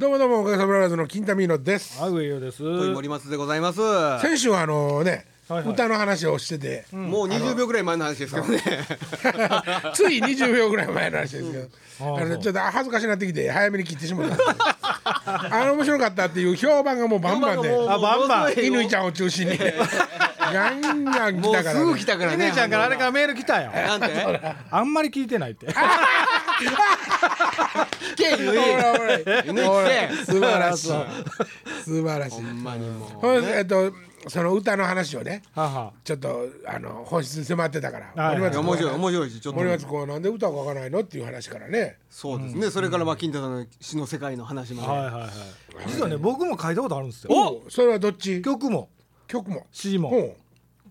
どうもどうもおかげさまでの金田美乃です。あ上よです。とい森松でございます。先週はあのね、はいはい。歌の話をしてて、もう20秒ぐらい前の話ですけどね。つい20秒ぐらい前の話ですけど、うん。あのねちょっと恥ずかしなってきて早めに切ってしまった。あの面白かったっていう評判がもうバンバンで。あバンバン。乾ちゃんを中心に。ガンガン来もうたから、ね、すぐ来たからね。姉ちゃんからあれからメール来たよ。なんて？あんまり聞いてないって。素晴らしい。素晴らしい。ほんまにもほんでえっとその歌の話をね。ちょっとあの本質に迫ってたから、面白いい面白いしちょっと。森。松子はなんで歌を書かないのっていう話からね。そうですね。それからまあ金太さんの詩の世界の話もね。はいはいはい。実はね僕も書いたことあるんですよ。おそれはどっち？曲も。曲も。詩も。ほ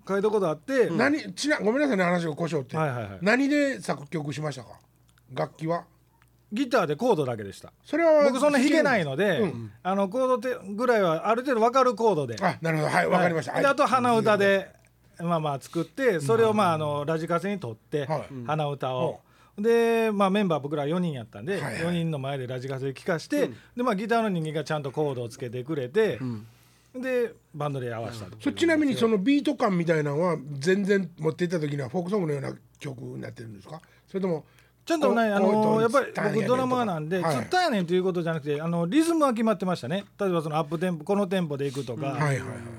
書いたことあって。う何ちなごめんなさいね話を故障って、はいはいはい。何で作曲しましたか？楽器は？ギターでコードだけでした。それは僕そんな弾けないので、うん。あのコードてぐらいはある程度わかるコードで。あなるほど。はいわかりました、はいであと鼻歌で、まあまあ作ってそれをまああのラジカセに取って、はい。鼻歌を。でまあ、メンバー僕ら4人やったんで、はいはい。4人の前でラジカセで聴かして、でまあ、ギターの人間がちゃんとコードをつけてくれて、でバンドで合わせたと、そちなみにそのビート感みたいなのは全然持っていった時にはフォークソングのような曲になってるんですか？それともちゃんとね、あのやっぱり僕ドラマーなんで、つったんやねんということじゃなくてあのリズムは決まってましたね。例えばそのアップテンポこのテンポでいくとか、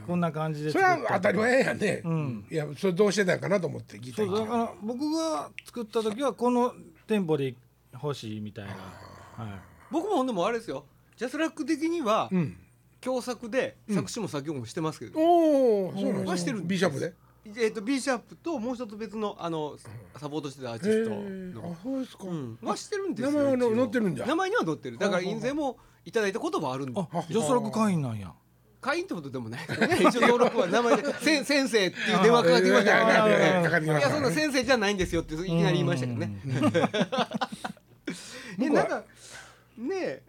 こんな感じでそれは当たり前やね、ん。いやそれどうしてたんかなと思ってギターそうだから僕が作った時はこのテンポで欲しいみたいな、はい、僕もほんでもあれですよ。ジャスラック的にはうん。共作で作詞も作曲もしてますけど。はしてるビシャープで？えっと B シャープともう一つ別のあのサポートしてたアーテへィストえのあそうですか、うんはしてるんですよ。名前は載ってるんじゃ名前には載ってる。だから印税もいただいたこともあるんで。あジャスラック会員なんや会員ってことでもないですよね。一応登録は名前で先生っていう電話かかってきましたからね。いやそんな先生じゃないんですよっていきなり言いましたけどね。ねなんかねえ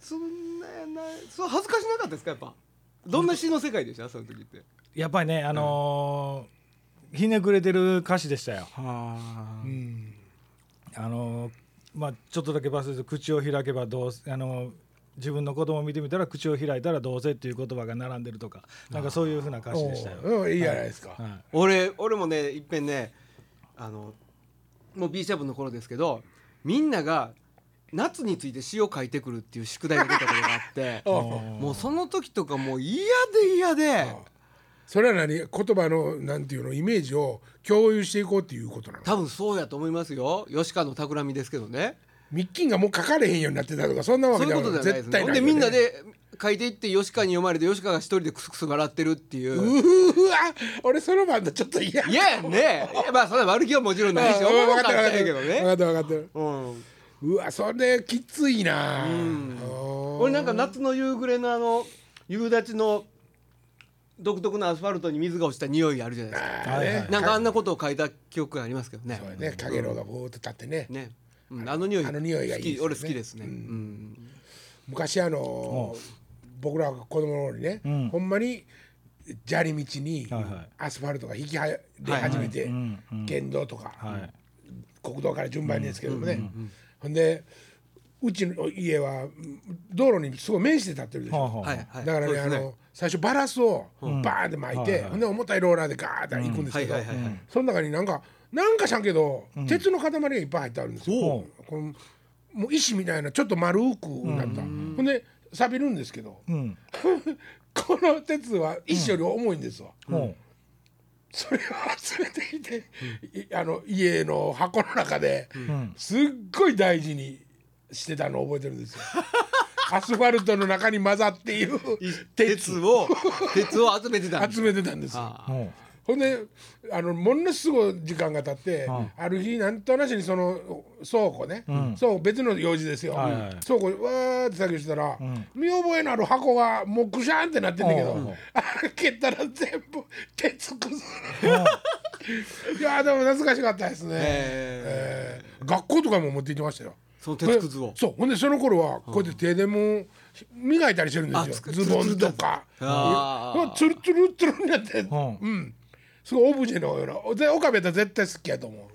そんなやなそう恥ずかしなかったですかやっぱ。どんな詩の世界でした？その時って。やっぱりねあのーひねくれてる歌詞でしたよ。うん。あのーまあちょっとだけバスで口を開けばどうせあのー自分の子供を見てみたら口を開いたらどうせっていう言葉が並んでるとかなんかそういうふうな歌詞でしたよ、いいじゃないですか、はい、俺俺もねいっぺんねあのもう B シャープの頃ですけどみんなが夏について詩を書いてくるっていう宿題が出たことがあって おもうその時とかもう嫌で嫌でそれは何？言葉のなんていうの？イメージを共有していこうっていうことなの？多分そうやと思いますよ。吉川の企みですけどね。ミッキーがもう書かれへんようになってたとかそんなわけそういうことじゃない絶対ない。よみんなで書いていって吉川に読まれて吉川が一人でクスクス笑ってるっていう。うわ！俺そのバンドちょっと嫌。嫌やんね。いやまあそんな悪気はもちろんないし分かった分かってる分かやけどね。ってる分かってるうん。うわそれきついな。うん。俺なんか夏の夕暮れのあの夕立の独特なアスファルトに水が落ちた匂いあるじゃないですか。はいはいなんかあんなことを書いた記憶がありますけどね。そうやね。かげろうがぼーっと立ってね。ね、うん、あの匂い。あの匂いがいいね。好き。俺好きですね、うん。昔あの僕らが子供の頃にねうん。ほんまに砂利道にはいはい。アスファルトが引きはれ始めてうんうん県道とかはい。国道から順番にですけどもね。ほんでうちの家は道路にすごい面して立ってるでしょ。はあはあはいはい。だからねそうですあの最初バラスをバーンって巻いてはいはい。ほんで重たいローラーでガーって行くんですけどその中になんかなんかしゃんけど鉄の塊がいっぱい入ってあるんですよ。ほこのもう石みたいなちょっと丸くなった。ほんで錆びるんですけどうん。この鉄は石より重いんですわもそれを集めてきていあの家の箱の中でう、うん、すっごい大事にしてたのを覚えてるんですよ。アスファルトの中に混ざっている鉄。鉄を鉄を集めてたんです集めてたんですよ。ああ。もほんであのものすごい時間が経って、うん。ある日なんとなしにその倉庫ね、ん。そう別の用事ですよ、はいはい。倉庫わーって作業してたら、ん。見覚えのある箱がもうくしゃんってなってんだけど、うん。開けたら全部鉄くず いやでも懐かしかったですね、ええー。学校とかも持って行ってましたよその鉄くずを。そう。ほんでその頃はこうやって手でも磨いたりしてるんですよ。ズボンとか。ツルツルツルになって。うん。うん。すごいオブジェのような。で岡部やったら絶対好きやと思う。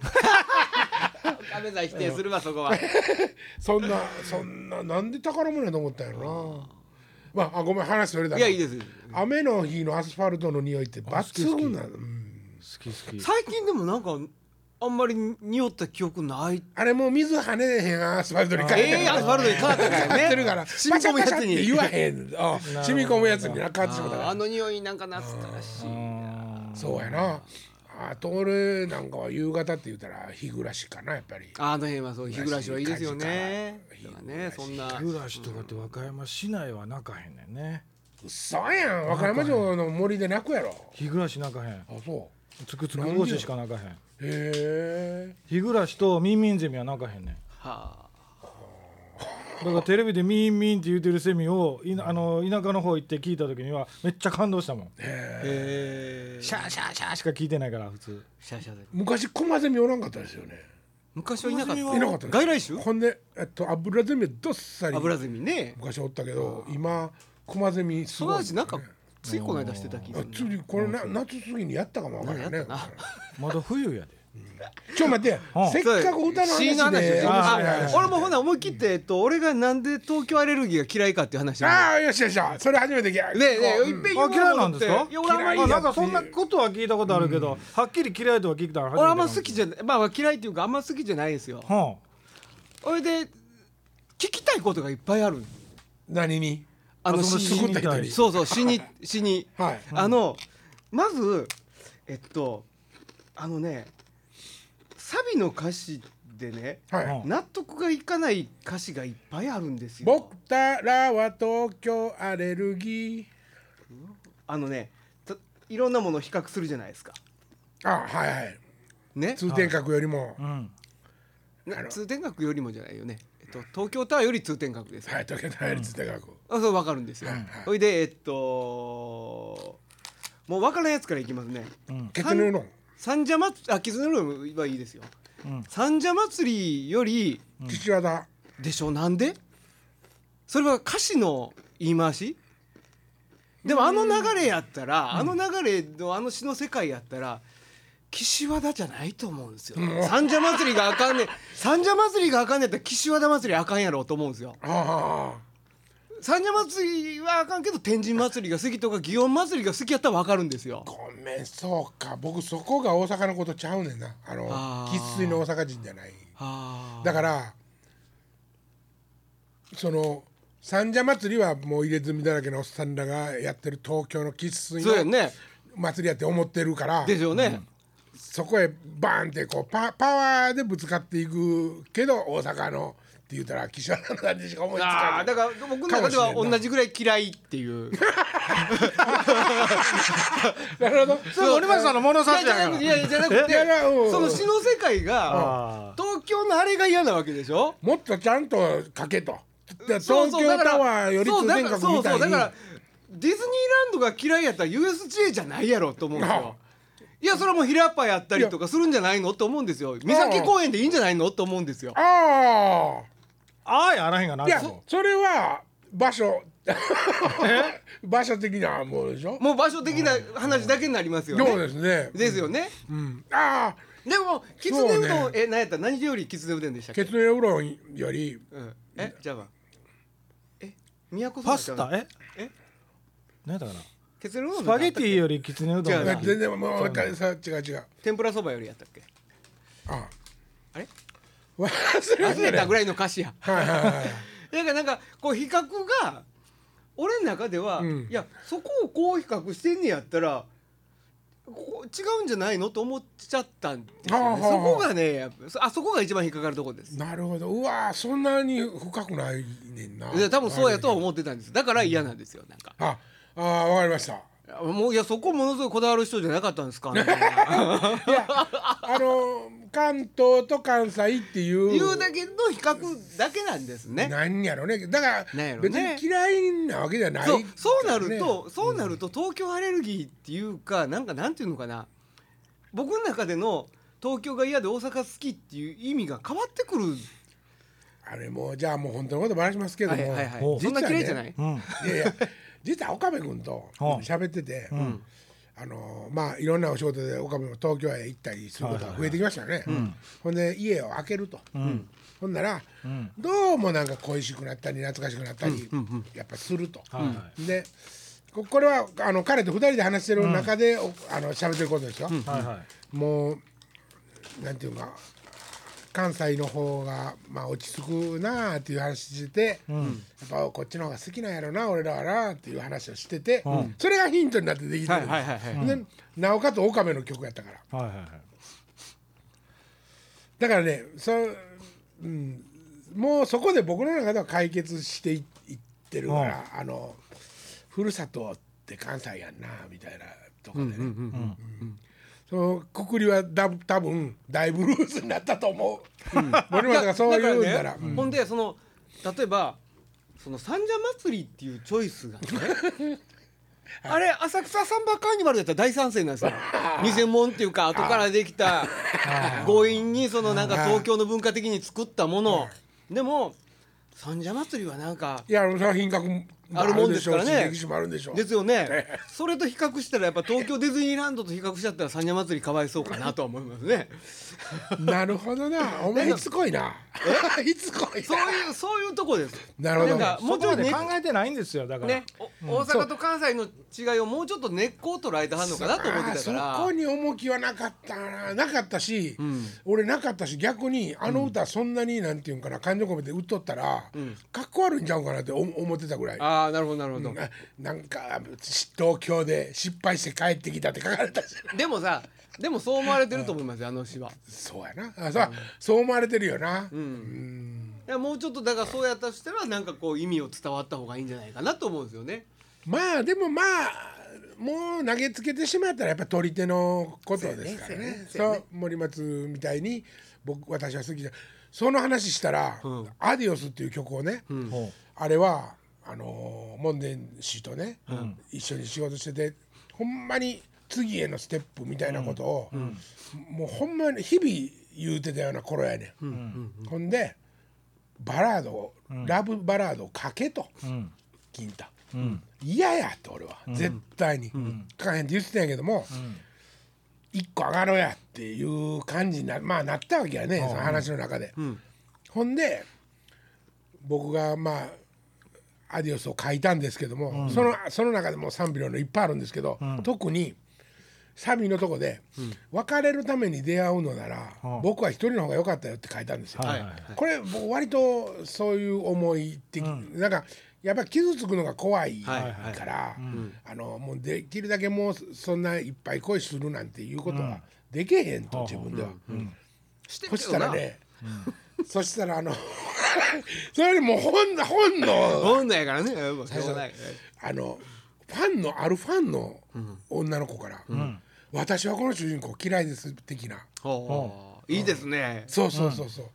亀さん否定するわそこは。そんなそんななんで宝物やと思ったんやろな。まああごめん話それだいやいいです。雨の日のアスファルトの匂いって抜群なの。うん。好き好き。最近でもなんかあんまり匂った記憶ない。あれもう水跳ねへんアスファルトに変えてええアスファルトに変わったからね。変わってるから染み込むやつに。言わへんあ染み込むやつにな変わってしまったから。あの匂いなんか懐かしいうん。そうやな。あと俺なんかは夕方って言ったら日暮らしかなやっぱり。あの辺はそう日暮らしはいいですよね。日だからねそんな。日暮らしとかって和歌山市内は泣かへんねんね。嘘やん。和歌山城の森で泣くやろ。日暮らし泣かへん。あそつくつく星しか泣かへん。うへえ日暮らしとミンミンゼミは泣かへんねん。はだからテレビでミンミンって言うてるセミをいなあの田舎の方行って聞いた時にはめっちゃ感動したもん。あへえシャーシャーシャーしか聞いてないから普通。シャシャで昔コマゼミおらんかったですよね。昔はいなかった。いいなかった外来種？ほんでえっと油ゼミどっさり油ゼミね。昔おったけど今コマゼミすそごい。の話なんかついこの間してた気があする次これな夏過ぎにやったかもわからな。いねまだ冬やで。ちょ待って。うん。せっかく歌の話話ででああ俺もほな思い切って、えっと、俺がなんで東京アレルギーが嫌いかっていう話をああよしよしよし。それ初めて聞いた。ねえねえうんいっぺん言あおう嫌いなんですか？いや俺あんまり嫌いやあなんかそんなことは聞いたことあるけど、はっきり嫌いとは聞いたら初めて俺あんま好きじゃない。まあ嫌いっていうかあんま好きじゃないんですよ。はそれで聞きたいことがいっぱいある何に？あのあその詩に作った人に。そうそう詩に詩に。はい。あのまずえっとあのねサビの歌詞でねあ、はい。うん納得がいかない歌詞がいっぱいあるんですよ。僕たらは東京アレルギー。あのねたいろんなものを比較するじゃないですか。あはいはい。ね。通天閣よりも。うん。なあの。通天閣よりもじゃないよね、えっと、東京タワーより通天閣ですよ、はい東京アレルギー通天閣あそう分かるんですよ、はいでえっともう分からんやつからいきますね。うん。ケツのの？三社祭りあ絆のルはいいですよ。うん。三社祭りより岸和田でしょ？なんで？それは歌詞の言い回し？でもあの流れやったら、あの流れのあの詩の世界やったら岸和田じゃないと思うんですよ、うん。三社祭りがあかんねん。三社祭りがあかんねんやったら岸和田祭りあかんやろうと思うんですよ。あ三社祭りはあかんけど天神祭りが好きとか祇園祭りが好きやったら分かるんですよ。あごめんそうか。僕そこが大阪のことちゃうねんな。あの生粋の大阪人じゃない。はあだからその三社祭りはもう入れ墨だらけのおっさんらがやってる東京の生粋の祭りやって思ってるからでしょうね、そこへバーンってこうパパワーでぶつかっていくけど大阪のって言ったら岸和田の感じしか思いつあかない。あだから僕の中では同じぐらい嫌いっていう。なるほど。それ森松さんの物差しいややから。いやいやじゃなくいやいやうん。てその詩の世界があ東京のあれが嫌なわけでしょ？もっとちゃんと書けと。でそう東京そうだからタワーより通天閣みたいに。そうそうだからディズニーランドが嫌いやったら USJ じゃないやろと思うんですよ。いやそれはもう平っぱやったりとかするんじゃないのと思うんですよ。三崎公園でいいんじゃないのと思うんですよ。あああやあらへんがなあいやそそれは場所。場所的なものでしょ？もう場所的な話だけになりますよね。そうですね。ですよね。うん。ああでもきつねうどん、そうねえ何？やった何よりきつねうどんでしたっけ？ケツネうどんよりうん、え？じゃあえ？宮古パスタ？え？え？何だからケツねうどんスパゲティよよりきつねうどん違うながいい全然もうさ違う違う。天ぷらそばよりやったっけ？あ。あれ忘れ？忘れた。ぐらいの歌詞や。はいはいはい。だからなんかこう比較が俺の中では、うん。いやそこをこう比較してんねやったらこう違うんじゃないのと思っちゃったんですよ、ね。そこがねやっぱそあそこが一番引っかかるところです。なるほど。うわそんなに深くないねんな。多分そうやとは思ってたんです。だから嫌なんですよなんか。ああわかりましたもういやそこものすごいこだわる人じゃなかったんですかみた いやあの関東と関西っていう。言うだけの比較だけなんですね。なんやろね。だから別に嫌いなわけじゃない。そうそうなるね。と、そうなると東京アレルギーっていうかなんかなんていうのかな。僕の中での東京が嫌で大阪好きっていう意味が変わってくる。あれもうじゃあもう本当のことばらしますけども、はいはいはい。おそんな嫌いじゃない、うん。いやいや実は岡部君とはあ。喋ってて、ん。あのまあいろんなお仕事で岡部も東京へ行ったりすることが増えてきましたよね、ほんで家を開けると、ほんなら、どうもなんか恋しくなったり懐かしくなったり、やっぱすると、でここれはあの彼と二人で話してる中で、おあの喋ってることですよ、はいはい。もうなんていうか関西の方がまあ落ち着くなあっていう話してて、やっぱこっちの方が好きなんやろな俺らはなっていう話をしてて、それがヒントになってできてるんです、なおかつ岡部の曲やったから。はいはいはいだからねそ、うん、もうそこで僕の中では解決していいってるから、あのふるさとって関西やんなみたいなところでね、そのくくりはだ多分大ブルースになったと思う、森本がそう言うんだら。だからねほんでその例えばその三社祭りっていうチョイスがね あれ浅草サンバカーニバルだったら大賛成なんですよ。偽物っていうか後からできた 強引にそのなんか東京の文化的に作ったもの。でも三社祭りはなんかいや品格もあるもんですからね。歴史もあるんでしょう。ですよね。それと比較したらやっぱ東京ディズニーランドと比較しちゃったら三社祭りかわいそうかなとは思いますね。なるほどな。お前いつこいな。い つこいな。そういうそういうとこです。なるほど。なんかもうちょいねそこまで考えてないんですよだから、ね、お大阪と関西の違いをもうちょっと根っこを捉えてはんのかなと思ってたから。あそこに重きはなかったな。なかったし、俺なかったし逆にあの歌そんなになんていうんかな感情込めて歌っとったら、かっこ悪いんちゃうかなって思思ってたぐらい。ああなるほどなるほど、ななんか東京で失敗して帰ってきたって書かれたしでもさでもそう思われてると思いますよあの詩は。そうやな。あそう,、そう思われてるよな、いやもうちょっとだからそうやったとしたらなんかこう意味を伝わった方がいいんじゃないかなと思うんですよね。まあでもまあもう投げつけてしまったらやっぱ取り手のことですからね。そうやね。そうやねそう森松みたいに僕私は好きでその話したら「アディオス」っていう曲をね、ほあれはあのー門田氏とね、一緒に仕事しててほんまに次へのステップみたいなことを、もうほんまに日々言うてたような頃やねん。ほんでバラードを、ラブバラードを書けと、ううん。金太。うん。嫌やって俺は、絶対に、書かへんって言ってたんやけども、一個上がろうやっていう感じになまあなったわけやね、その話の中で。ほんで僕がまあ「アディオス」を書いたんですけども、そのその中でも賛否両論いっぱいあるんですけど、特にサビのとこで、別れるために出会うのなら、僕は一人の方が良かったよ」って書いたんですよ。はい。はいこれ僕割とそういう思い的、なんかやっぱ傷つくのが怖いかはいはいら、あのもうできるだけもうそんないっぱい恋するなんていうことはできへんと、自分では。してそしたらね、そしたらあの それよりも本本の。本来やからね。もうしょうがない。あのファンのあるファンの女の子から「私はこの主人公嫌いです」的な。ほう。いいですね。そうそうそうそう、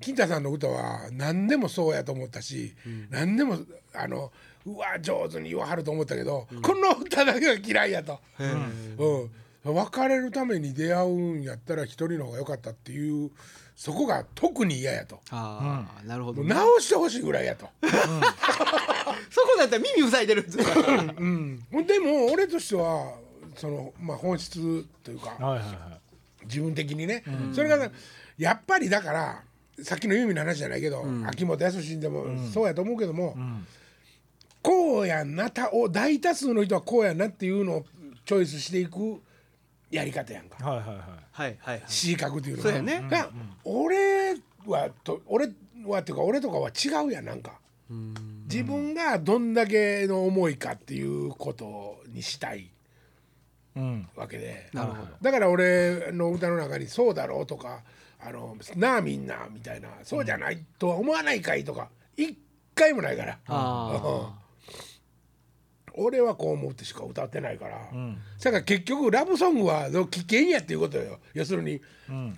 金太さんの歌は何でもそうやと思ったし、何でもあのうわ上手に言わはると思ったけど、この歌だけは嫌いやと、うん、別れるために出会うんやったら一人の方が良かったっていうそこが特に嫌やと。ああなるほどもう直してほしいぐらいやと。そこだったら耳塞いでるんですようん、でも俺としてはその、まあ、本質というかはいはいはい。自分的にね、それがねやっぱりだからさっきのユーミンの話じゃないけど、秋元康でもそうやと思うけども、こうやんなたお大多数の人はこうやんなっていうのをチョイスしていくやり方やんか。はいはいはい。はいはいはい。詩書くっていうのは。そうやね。が俺はと俺はっていうか俺とかは違うやんなんか。自分がどんだけの思いかっていうことにしたい。うん。わけで。なるほど。だから俺の歌の中に「そうだろう」とか「あのなあみんな」みたいな「そうじゃないとは思わないかい」とか一回もないから。あ俺はこう思ってしか歌ってないから、だから結局ラブソングは危険やっていうことよ。要するに、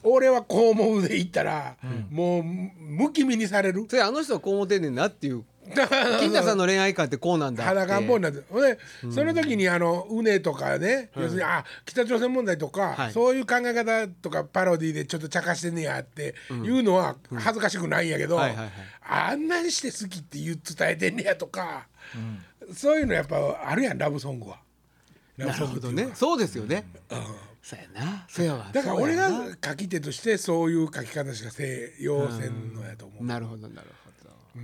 俺はこう思うで言ったら、もうむき身にされる。それあの人はこう思ってんねんなっていう。金田さんの恋愛観ってこうなんだって。裸んぼになって。ほんで、その時にあのうねとかね、要するにあ北朝鮮問題とか、はい。そういう考え方とかパロディでちょっと茶化してんねやっていうのは恥ずかしくないんやけど、あんなにして好きって言う伝えてんねやとか、そういうのやっぱあるやんラブソングは。なるほどね。そうですよね。うん。そうやな。そうやわ。だから俺が書き手としてそういう書き方しかせ要せんのやと思う、なるほどなるほど。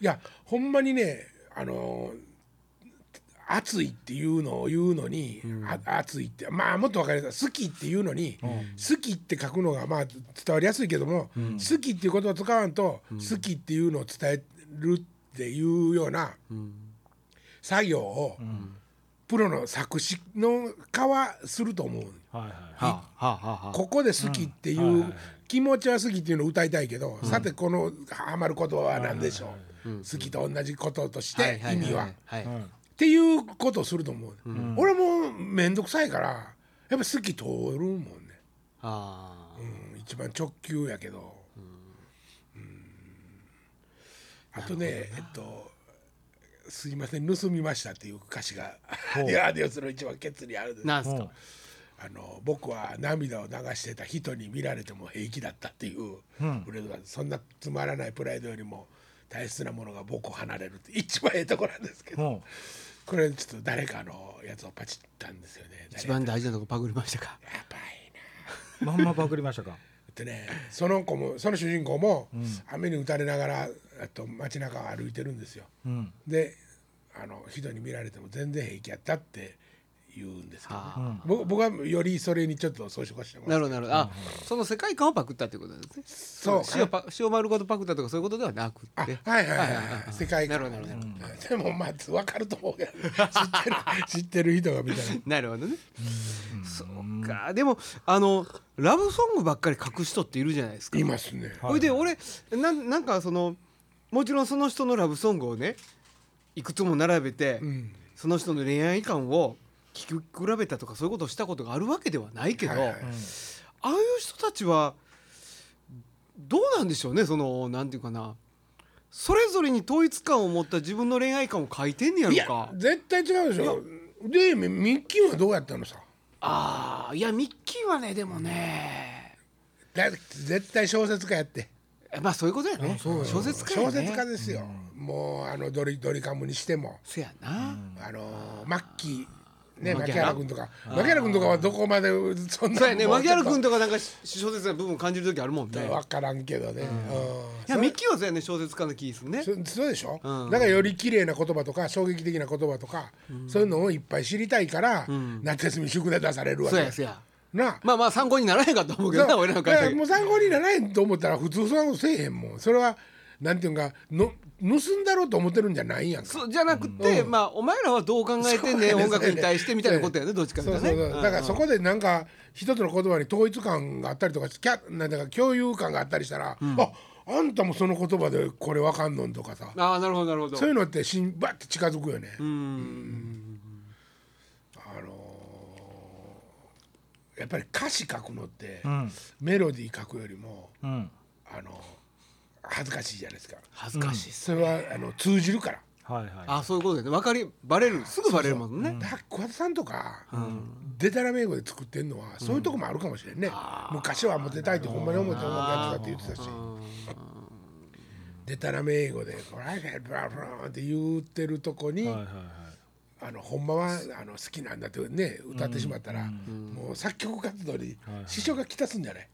いやほんまにねあの熱いっていうのを言うのに、あ熱いってまあもっと分かりやすい。好きっていうのに、好きって書くのがまあ伝わりやすいけども、好きっていうことを使わんと、好きっていうのを伝えるっていうような作業を、プロの作詞の化はすると思う。はいはい。はあはあはあはあ。ここで好きっていう、気持ちは好きっていうのを歌いたいけど、さてこのハマる言葉は何でしょう、好きと同じこととして意味は。っていうことをすると思う、俺も面倒くさいからやっぱ好き通るもんね、ああ。うん、一番直球やけど、うんあとねえっと「すいません盗みました」っていう歌詞が「いやでその一番ケツにあるんです。なんすか？あの僕は涙を流してた人に見られても平気だったっていうフレーズがあるそんなつまらないプライドよりも大切なものが僕を離れるって一番ええとこなんですけど。う。んこれちょっと誰かのやつをパチったんですよね。一番大事なとこパクりましたか？やばいな。まんまパクりましたか？でねその子もその主人公も雨に打たれながらあと街中を歩いてるんですよ。うん。であの人に見られても全然平気やったって言うんですけど、ね。僕はよりそれにちょっと装飾してもらうなるほどなるほど。あその世界観をパクったってことなんですね。そう。塩パ塩丸ごとパクったとかそういうことではなくあて。はいはいはいはい。世界観。なるほどなるほど。でもまあ分かると思うけど 知ってる知ってる人が見たら。なるほどね。そうか。でもあのラブソングばっかり書く人っているじゃないですか。いますね。はいほい。で俺なんなんかそのもちろんその人のラブソングをねいくつも並べて、うん。その人の恋愛観を聞き比べたとかそういうことをしたことがあるわけではないけど、はいはい。ああいう人たちはどうなんでしょうねそのなんていうかな。それぞれに統一感を持った自分の恋愛観を書いてんねやいやろか絶対違うでしょ。でミミッキーはどうやったのさ？ああいやミッキーはねでもね。だ絶対小説家やって。まあそういうことやね。小説家やね。小説家ですよ、もうあのドリドリカムにしても。せやな、あのマッキーね牧原君。とか。牧原君とかはどこまでそんなそうやね牧原君ととかなんか小説な部分感じる時あるもんね。分からんけどね、うん。いやミッキーはそうやね小説家の気するね。そそうでしょ、うん。だからより綺麗な言葉とか衝撃的な言葉とか、そういうのをいっぱい知りたいから、夏休み宿題出されるわけそうやな。あまあまあ参考にならへんかと思うけどな俺なんかいやもう参考にならへんと思ったら普通そんなことせえへんもん。それはなんていうんかの盗んだろうと思ってるんじゃないやんか。そうじゃなくて、まあお前らはどう考えてんねね音楽に対してみたいなことやねどっちかとそいううとねだからそこでなんか一つの言葉に統一感があったりとかキャなんだか共有感があったりしたら、ああんたもその言葉でこれわかんのんとかさ。ああなるほどなるほど。そういうのってしんバッて近づくよね、うん。あのーやっぱり歌詞書くのって、うん。メロディー書くよりもうん。あの恥ずかしいじゃないですか。恥ずかしいっす、それはあの通じるから。はいはいあそういうことでね。分かりバレるすぐバレるもんね。だから桑田さんとか、デタラメ英語で作ってんのはそういうとこもあるかもしれんね、昔はモテたいってほんまに思って音楽やってたって言ってたし。デタラメ英語で「これブラブラ」って言ってるとこに、はいはいはい。あのほんまはあの好きなんだってね歌ってしまったら、もう作曲活動に支障がきたすんじゃない、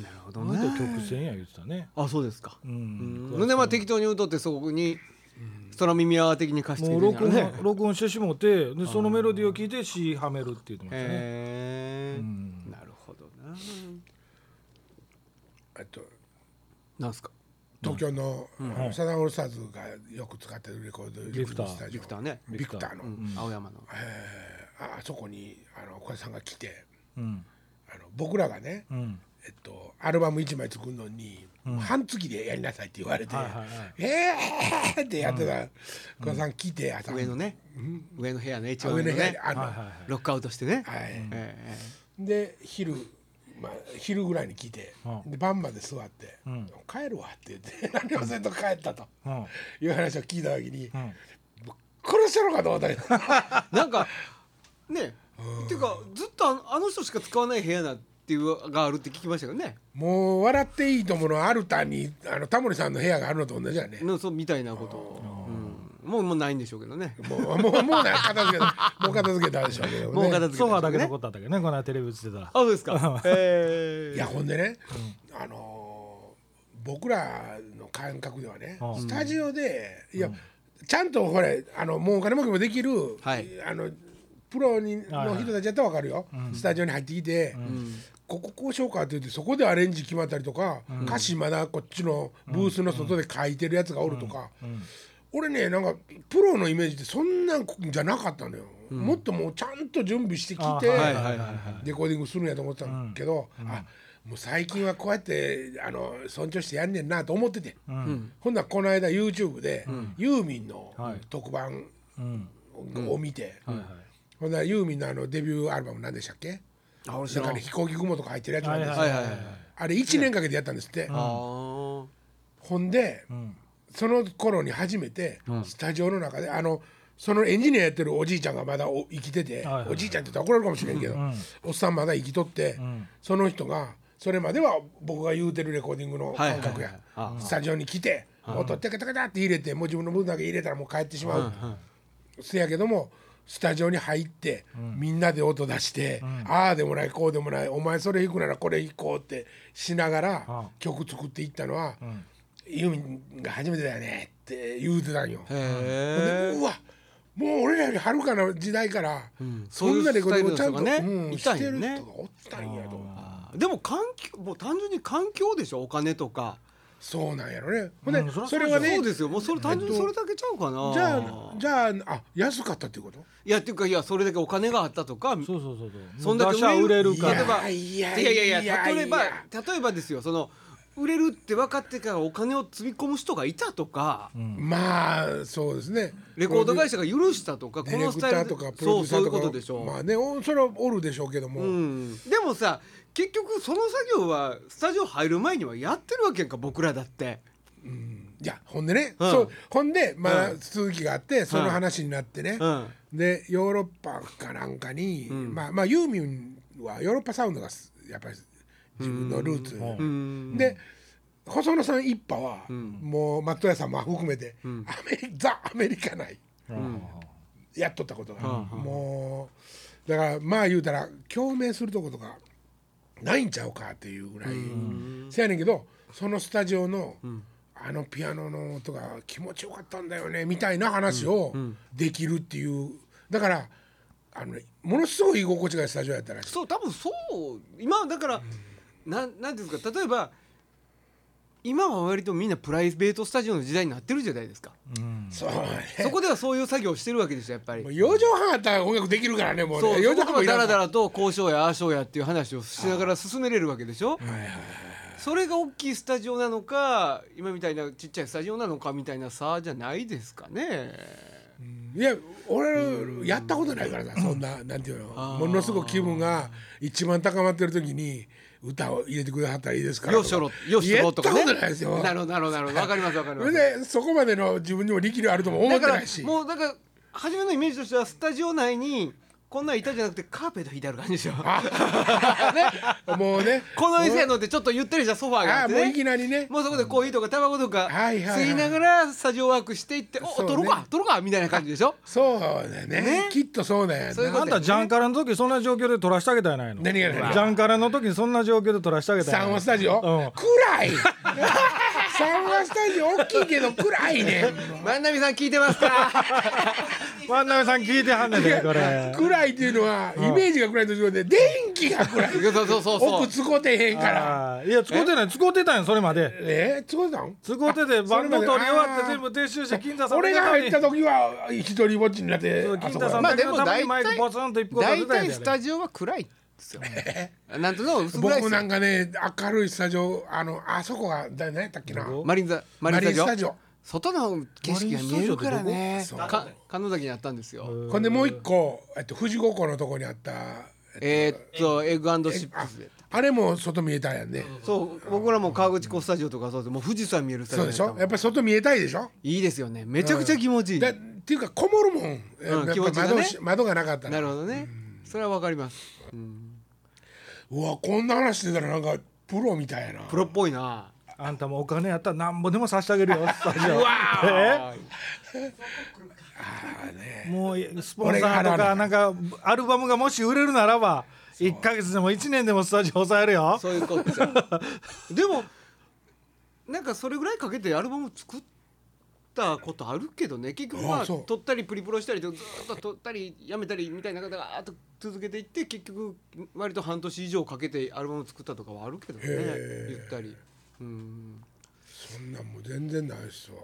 なるほどね。曲線や言ってたね。あそうですか。ううん。んでまあ適当に歌ってそこに空耳アワー的に貸してもう録音 録音してしもてでそのメロディーを聞いて詩はめるって言ってましたね。なるほどな。あとなんすか？東京の,、サザンオールスターズがよく使ってるレコードビクター。スタジオ。ビクターね。ビクターの、うん。青山の。えー。ああそこにあの小田さんが来てうん。あの僕らがね、うんえっと、アルバム1枚作るのに、半月でやりなさいって言われて「はいはいはいえー!」ってやってた小田さん来て朝上のね上の部屋ね一番上の部屋にあの、はいはいはいロックアウトしてねはいえで昼、まあ、昼ぐらいに来て、うんで晩まで座って「ん帰るわ」って言って何もせんと帰ったとうんいう話を聞いた時に、うん殺したのかと思ったけどえなんかねっていうかずっとあの人しか使わない部屋だっていうがあるって聞きましたよね。もう「笑っていいとも」のアルタにあのタモリさんの部屋があるのと同じやね。のそうみたいなこと。をうん。もうもうないんでしょうけどね。もうもうもうない片付けたもう片付けたでしょうけどね。もう片付けたね。ソファーだけ残ったんだけどねこの間テレビ映ってたら。あそうですか。えいやほんでね、あのー僕らの感覚ではね、うん。スタジオでいや、ちゃんとほれあのもうお金儲けもできる、はい。あのプロにはいはい。の人たちやったら分かるよ、スタジオに入ってきて、こここうしようかって言ってそこでアレンジ決まったりとか、歌詞まだこっちのブースの外で書いてるやつがおるとか、俺ねなんかプロのイメージってそんなんじゃなかったのよ、もっともうちゃんと準備してきて、レコーディングするんやと思ってたけど、あもう最近はこうやってあの尊重してやんねんなと思ってて、ほんならこの間 YouTube で、ユーミンのはい。特番うん。を見て、ほんならユーミンのあのデビューアルバム何でしたっけ？飛行機雲とか入ってるやつなんですよ、はいはいはいはいあれ1年かけてやったんですって、ほんで、ん。その頃に初めてスタジオの中であのそのエンジニアやってるおじいちゃんがまだお生きてて、はいはいおじいちゃんって言ったら怒られるかもしれんけど、おっさんまだ生きとって、その人がそれまでは僕が言うてるレコーディングの感覚や、はいはい。はいスタジオに来て、音テカテカテって入れてもう自分の分だけ入れたらもう帰ってしまう、せやけどもスタジオに入って、みんなで音出して、ああでもないこうでもないお前それ弾くならこれ弾こうってしながらあ。曲作っていったのは、ユーミンが初めてだよねって言うてたんよ。うわもう俺らよりはるかな時代から、そんなレコーディングをちゃんと、ねうんしてる人がおったんやと思う。でも環境もう単純に環境でしょ？お金とかそうなんやろね。ほんで、うんそれはねそうですよ。もうそれ単純にそれだけちゃうかな。じゃあじゃああ安かったっていうこと？いやっていうかいやそれだけお金があったとかそうそうそうそう。そんだけ売れるか例えばらいやいやいや。いやいや例えばいや例えばですよその売れるって分かってからお金を積み込む人がいたとか、まあそうですね。レコード会社が許したとかディレクターとかプロデューサーとか。そうそういうことでしょ、まあねおそれはおるでしょうけども、うん、でもさ結局その作業はスタジオ入る前にはやってるわけやんか僕らだって。いやほんでね、うん。そうほんでまあ、うん。続きがあってその話になってね、うん。でヨーロッパかなんかに、まあまあユーミンはヨーロッパサウンドがすやっぱり自分のルーツ、うん。で細野さん一派は、もう松任谷さんも含めて、アメリザ・アメリカ内やっとったことが、もうだからまあ言うたら共鳴するとことかないんちゃうかっていうぐらい、せやねんけどそのスタジオの、あのピアノの音が気持ちよかったんだよねみたいな話をできるっていう。だからあの、ね、ものすごい居心地がいいスタジオやったらしい。そう多分そう。今だから、なんなんていうんですか例えば今は割とみんなプライベートスタジオの時代になってるじゃないですか、そうねそこではそういう作業をしてるわけですよやっぱり。もう4畳半あったら音楽できるからねもうそうね4畳半そこでもいらんからダラダラと交渉やああしょうやっていう話をしながら進めれるわけでしょ、それが大きいスタジオなのか今みたいなちっちゃいスタジオなのかみたいな差じゃないですかね。いや俺やったことないからさそんななんていうの。ものすごく気分が一番高まってる時に歌を入れてくださったらいいですからよしょろよしょろとかね。ないですよなるほどなるほどなるほどわかりますわかります。でそこまでの自分にも力量あるとも思ってないしもうだから初めのイメージとしてはスタジオ内にこんなん板じゃなくてカーペット引いてある感じでしょ。もうね。この店やのってちょっとゆったりしたソファーがあってああもういね。きなりね。もうそこでコーヒーとかタバコとか吸いながらスタジオワークしていって「おね。撮ろうか撮ろうか」みたいな感じでしょ。そうだよね。ね。きっとそうなんやな。そういうことあんたジャンカラの時そんな状況で撮らしてあげたやないの何が？何ジャンカラの時にそんな状況で撮らしてあげたやないサンワスタジオ？うん。暗い サンワスタジオ大きいけど暗いね。ん 万波さん聞いてますか？万波さん聞いてはんねんでこれ。暗いっていうのはイメージが暗いと違って電気が暗い。そうそうそうそう。奥つこてへんから。いや使うてない。使うてたんよそれまで。え？つこてたん？使うてて番号取り終わってあ全部撤収して金太さん俺が入ったと時は一人ぼっちになって金あそこ太さんのためにマイクポツンと一個大立てたんやで。体スタジオは暗いですよ。なんとなく薄暗いですよ。僕なんかね明るいスタジオあのあそこが誰何やったっけな。どこ？マリンザマリンスタジオ？マリンスタジオ。外の景色が見えるからね。マリンスタジオ。ってどこか神野崎にあったんですよ。ほんでもう一個えっと富士五湖のとこにあったえーっとエッグシッあプスであれも外見えたんやん。ねそう僕らも川口湖スタジオとかそうです。もう富士山見えるスタジそうでしょ？オやっぱり外見えたいでしょ？いいですよね。めちゃくちゃ気持ちいい。だっていうかこもるもん、やっぱ気持ちがね。窓し窓がなかったら。なるほどね。それはわかります。うんうわこんな話してたらなんかプロみたいやな。プロっぽいな。あんたもお金やったらなんぼでも差し上げるよ スタジオ。うわえ？もうスポンサーとかなんかアルバムがもし売れるならば1か月でも1年でもスタジオ抑えるよ。そういうことじゃ でもなんかそれぐらいかけてアルバム作ったことあるけどね。結局まああそう。撮ったりプリプロしたりとずっと撮ったりやめたりみたいなことがあと続けていって結局割と半年以上かけてアルバム作ったとかはあるけどね。言ったり。うん。そんなんもう全然ないっすわ。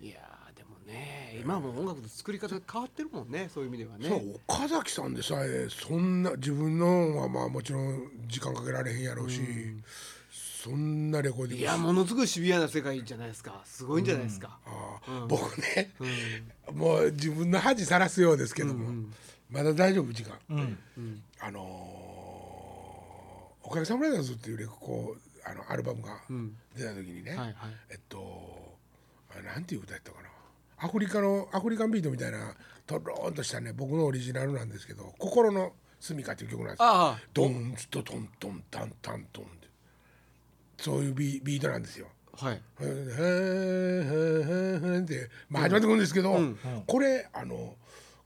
いやーでもね今はもう音楽の作り方変わってるもんねそういう意味ではね。そう岡崎さんでさえそんな自分のはまあもちろん時間かけられへんやろうし、そんなレコーディングいやものすごいシビアな世界じゃないですか。すごいんじゃないですか、あー。僕ね、もう自分の恥さらすようですけども、まだ大丈夫時間、あのーおかげさまブラザーズ」っていうレコあのアルバムが出た時にね、はいはい。えっとあなんていう歌やったかな。アフリカのアフリカンビートみたいなとろーんとしたね僕のオリジナルなんですけど「心の住みか」っていう曲なんです。よ。ああドンツトトントンタンタントンそういうビビートなんですよ。はい。ふんふんふんふんふんって、まあ、始まってくるんですけど、これあの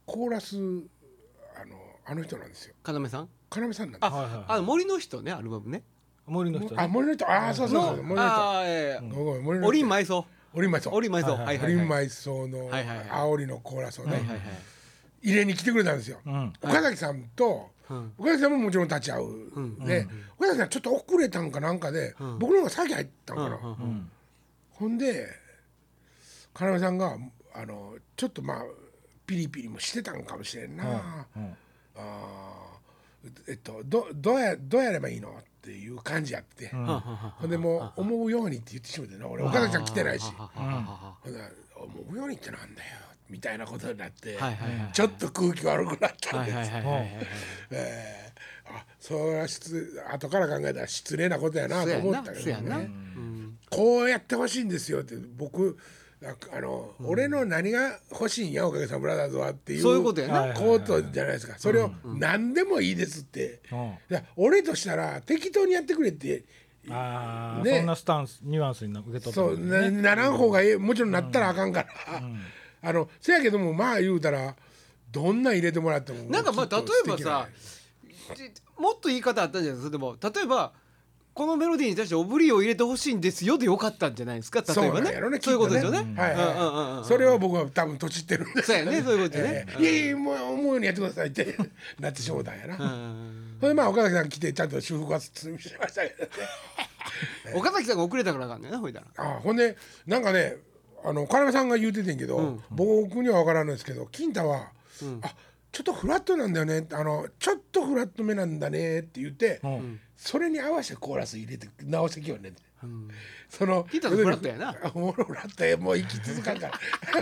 コーラスあのあの人なんですよ。要さん？要さんなんです。あ、はいはいあの森の人ねアルバムね。森の人ね。あ森の人。あそうそうそう森の人。ああええ。森の人オリン埋葬オリン埋葬オリン埋葬ははいいはいはい。オリン埋葬のはいはいはい。煽りのコーラスをね、はいはいはい。入れに来てくれたんですよ、ん。岡崎さんと、うん岡崎さんももちろん立ち会う、で、岡崎さんちょっと遅れたんかなんかで、僕の方が先入ったんかな、ほんで要さんがあのちょっとまあピリピリもしてたんかもしれんな、うん。あーえっとどどうやどうやればいいのっていう感じやって、ほんでもう思うようにって言ってしまってな俺岡崎さん来てないし。思うようにってなんだよみたいなことになって、はいはいはいちょっと空気悪くなったんはいです、あそれは失後から考えたら失礼なことやなと思ったけどねうん。こうやってほしいんですよって僕ああの、俺の何が欲しいんやおかげさまブラザーズはっていうそういうことやな。はいコートじゃないですか。それを何でもいいですって、うん。いや俺としたら適当にやってくれってああ、ね。そんなスタンスニュアンスに受け取ったそうんだねなならん方がええ。もちろんなったらあかんから、あのせやけどもまあ言うたらどんな入れてもらってもなんかまあ例えばさもっと言い方あったんじゃないですか。でも例えばこのメロディーに対してオブリーを入れてほしいんですよでよかったんじゃないですか。例えばね。そうねいうことですよね。はいそれを僕は多分とちってるんですそうやねそういうことね。ええ。いやいやもう思うようにやってくださいって。なってしもうたん。やな、うんそれでまあ岡崎さん来てちゃんと修復はしましたけどね。岡崎さんが遅れたからあかんねんなほいだら。あほんでなんかねあの要さんが言うててんけど、僕には分からんのですけど金太は、あちょっとフラットなんだよね。あのちょっとフラットめなんだね。って言って、ん。それに合わせてコーラス入れて直してきようね。って、その金太さんフラットやな。あ もうフラットや。もう息続かんから。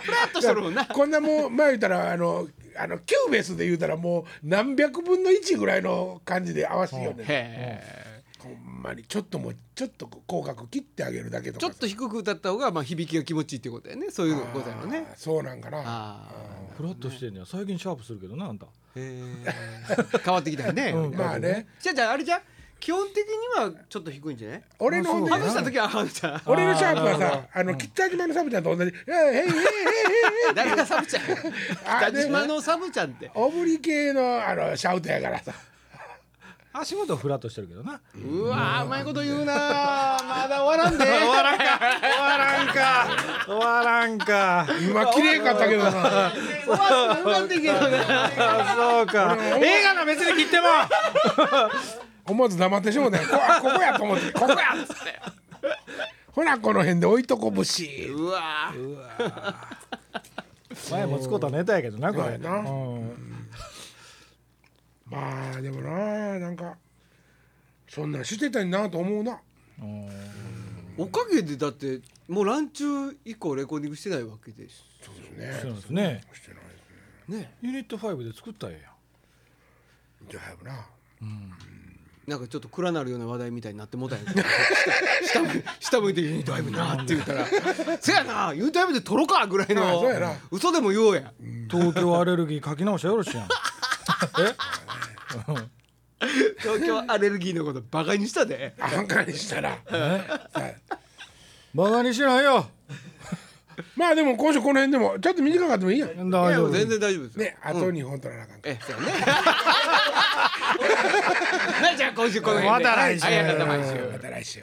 フラッとしとるもんな。こんなもう前言ったらあのあのキューベースで言うたらもう何百分の1ぐらいの感じで合わせてきようね、へほんまにちょっともうちょっと口角切ってあげるだけとかえちょっと低く歌った方がまあ響きが気持ちいいってことだよね。そういうことだよね。あーそうなんかな。あフラッとしてんねや。最近シャープするけどなあんた。あへえ 変わってきたよね。まあね。じゃあじゃああれじゃあ基本的にはちょっと低いんじゃない？俺の外した時は外した。俺のシャープはさあの北島のサブちゃんと同じ「えーへいへいへいへいへい誰がサブちゃんあ北島のサブちゃんって。オブリ系のあのシャウトやからさ足元はフラッとしてるけどな。うわーうまいこと言うなー。まだ終わらんで。終わらんか。終わらんか。終わらんか今綺麗かったけどな。終わって終わってんけどな。あそうか。映画の別に切っても。思わず黙ってしもうたんやこあここやと思ってここやっつって。ほらこの辺で置いとこぶしうわー。前もつこうたネタやけどなこれ。うんまあでもななんかそんなんしてたんなと思うな。おかげでだってもうランチュ以降レコーディングしてないわけです。そうですね。そうですね。してないですね。ね。ユニット5で作ったらええや。んじゃあな。なんかちょっと暗なるような話題みたいになってもうたんやけど。下向い下向いてユニットライブなって言ったら「せやなユニットライブで撮ろうか」ぐらいあのそうやな。嘘でも言おうや。東京アレルギー書き直しゃよろしいやん。え？東京アレルギーのことバカにしたで。あんかにしたら。はいバカにしないよ。まあでも今週この辺でもちょっと短かったもいいや。ん大丈夫全然大丈夫ですよ。ねあと2本取らなあかんから。えそうやね。は いじゃあ今週この辺で。また来週。はいありがとうございますまた来週